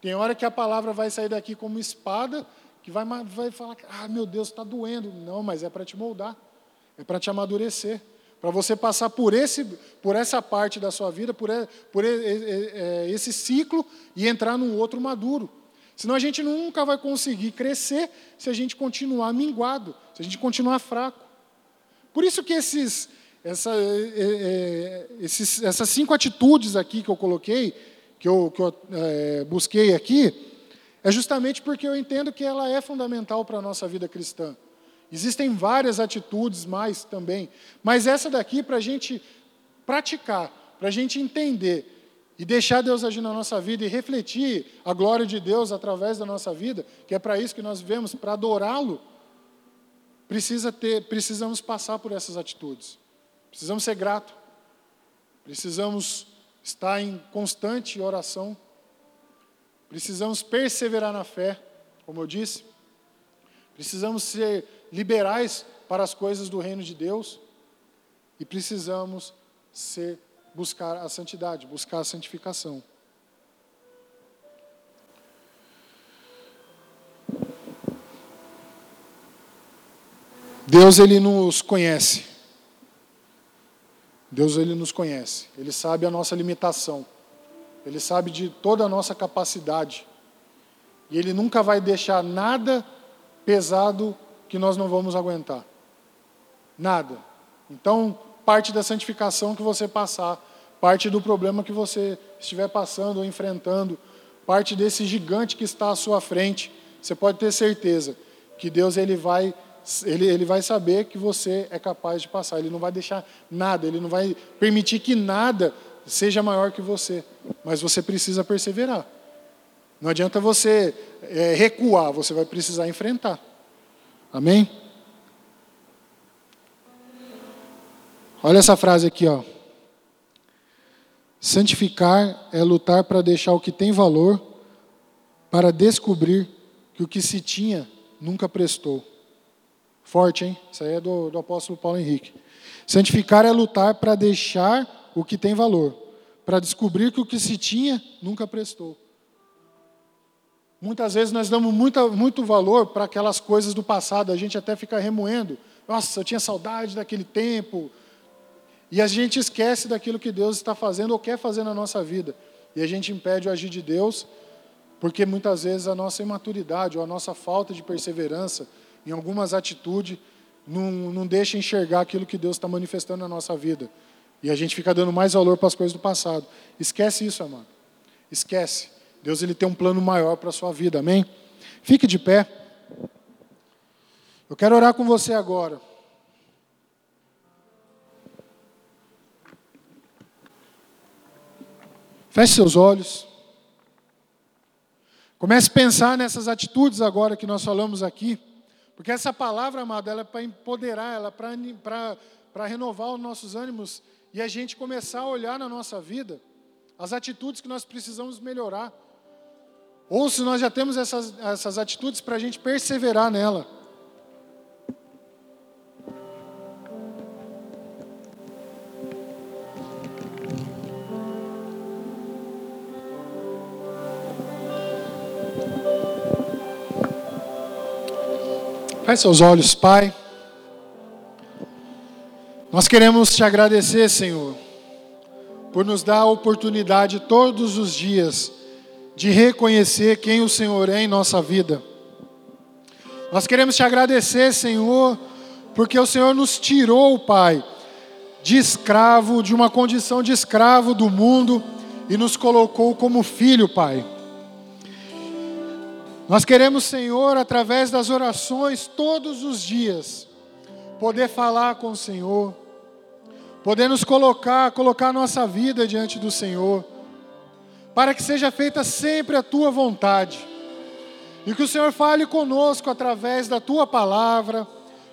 tem hora que a palavra vai sair daqui como espada, que vai, vai falar, ah, meu Deus, está doendo. Não, mas é para te moldar, é para te amadurecer para você passar por, esse, por essa parte da sua vida, por, por é, esse ciclo e entrar num outro maduro. Senão a gente nunca vai conseguir crescer se a gente continuar minguado, se a gente continuar fraco. Por isso que esses, essa, é, é, esses, essas cinco atitudes aqui que eu coloquei, que eu, que eu é, busquei aqui, é justamente porque eu entendo que ela é fundamental para a nossa vida cristã. Existem várias atitudes mais também, mas essa daqui para a gente praticar, para a gente entender e deixar Deus agir na nossa vida e refletir a glória de Deus através da nossa vida, que é para isso que nós vivemos, para adorá-lo, precisa ter, precisamos passar por essas atitudes. Precisamos ser gratos. Precisamos estar em constante oração. Precisamos perseverar na fé, como eu disse. Precisamos ser liberais para as coisas do reino de Deus e precisamos ser buscar a santidade, buscar a santificação. Deus ele nos conhece. Deus ele nos conhece. Ele sabe a nossa limitação. Ele sabe de toda a nossa capacidade. E ele nunca vai deixar nada pesado que nós não vamos aguentar. Nada. Então, parte da santificação que você passar, parte do problema que você estiver passando ou enfrentando, parte desse gigante que está à sua frente, você pode ter certeza que Deus ele vai ele, ele vai saber que você é capaz de passar. Ele não vai deixar nada, ele não vai permitir que nada seja maior que você. Mas você precisa perseverar. Não adianta você é, recuar, você vai precisar enfrentar. Amém? Olha essa frase aqui, ó. Santificar é lutar para deixar o que tem valor, para descobrir que o que se tinha nunca prestou. Forte, hein? Isso aí é do, do apóstolo Paulo Henrique. Santificar é lutar para deixar o que tem valor, para descobrir que o que se tinha nunca prestou. Muitas vezes nós damos muita, muito valor para aquelas coisas do passado, a gente até fica remoendo. Nossa, eu tinha saudade daquele tempo. E a gente esquece daquilo que Deus está fazendo ou quer fazer na nossa vida. E a gente impede o agir de Deus, porque muitas vezes a nossa imaturidade ou a nossa falta de perseverança em algumas atitudes não, não deixa enxergar aquilo que Deus está manifestando na nossa vida. E a gente fica dando mais valor para as coisas do passado. Esquece isso, amado. Esquece. Deus ele tem um plano maior para a sua vida, amém? Fique de pé. Eu quero orar com você agora. Feche seus olhos. Comece a pensar nessas atitudes agora que nós falamos aqui. Porque essa palavra, amado, ela é para empoderar, ela é para renovar os nossos ânimos e a gente começar a olhar na nossa vida as atitudes que nós precisamos melhorar. Ou se nós já temos essas, essas atitudes para a gente perseverar nela. Feche seus olhos, Pai. Nós queremos te agradecer, Senhor, por nos dar a oportunidade todos os dias de reconhecer quem o Senhor é em nossa vida. Nós queremos te agradecer, Senhor, porque o Senhor nos tirou, Pai, de escravo, de uma condição de escravo do mundo e nos colocou como filho, Pai. Nós queremos, Senhor, através das orações todos os dias, poder falar com o Senhor, poder nos colocar, colocar nossa vida diante do Senhor, para que seja feita sempre a tua vontade. E que o Senhor fale conosco através da tua palavra,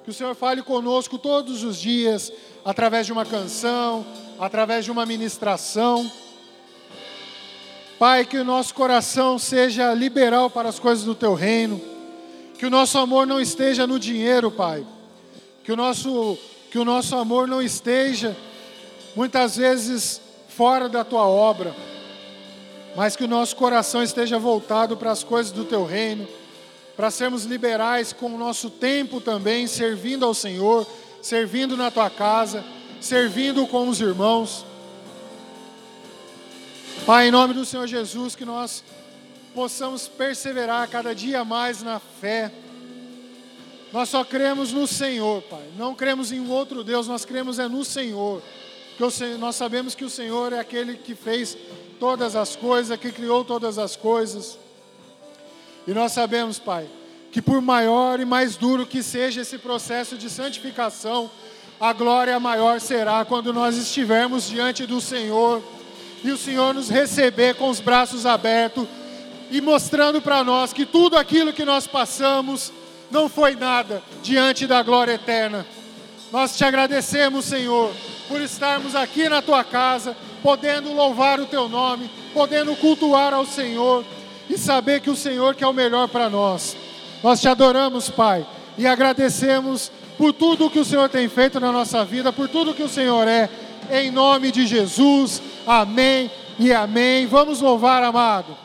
que o Senhor fale conosco todos os dias, através de uma canção, através de uma ministração. Pai, que o nosso coração seja liberal para as coisas do teu reino, que o nosso amor não esteja no dinheiro, Pai, que o nosso, que o nosso amor não esteja muitas vezes fora da tua obra, mas que o nosso coração esteja voltado para as coisas do teu reino, para sermos liberais com o nosso tempo também, servindo ao Senhor, servindo na tua casa, servindo com os irmãos. Pai, em nome do Senhor Jesus, que nós possamos perseverar cada dia mais na fé. Nós só cremos no Senhor, Pai. Não cremos em outro Deus, nós cremos é no Senhor. Porque nós sabemos que o Senhor é aquele que fez todas as coisas, que criou todas as coisas. E nós sabemos, Pai, que por maior e mais duro que seja esse processo de santificação, a glória maior será quando nós estivermos diante do Senhor e o Senhor nos receber com os braços abertos e mostrando para nós que tudo aquilo que nós passamos não foi nada diante da glória eterna. Nós te agradecemos, Senhor, por estarmos aqui na tua casa, podendo louvar o teu nome, podendo cultuar ao Senhor e saber que o Senhor que é o melhor para nós. Nós te adoramos, Pai, e agradecemos por tudo que o Senhor tem feito na nossa vida, por tudo que o Senhor é, em nome de Jesus. Amém e amém. Vamos louvar, amado.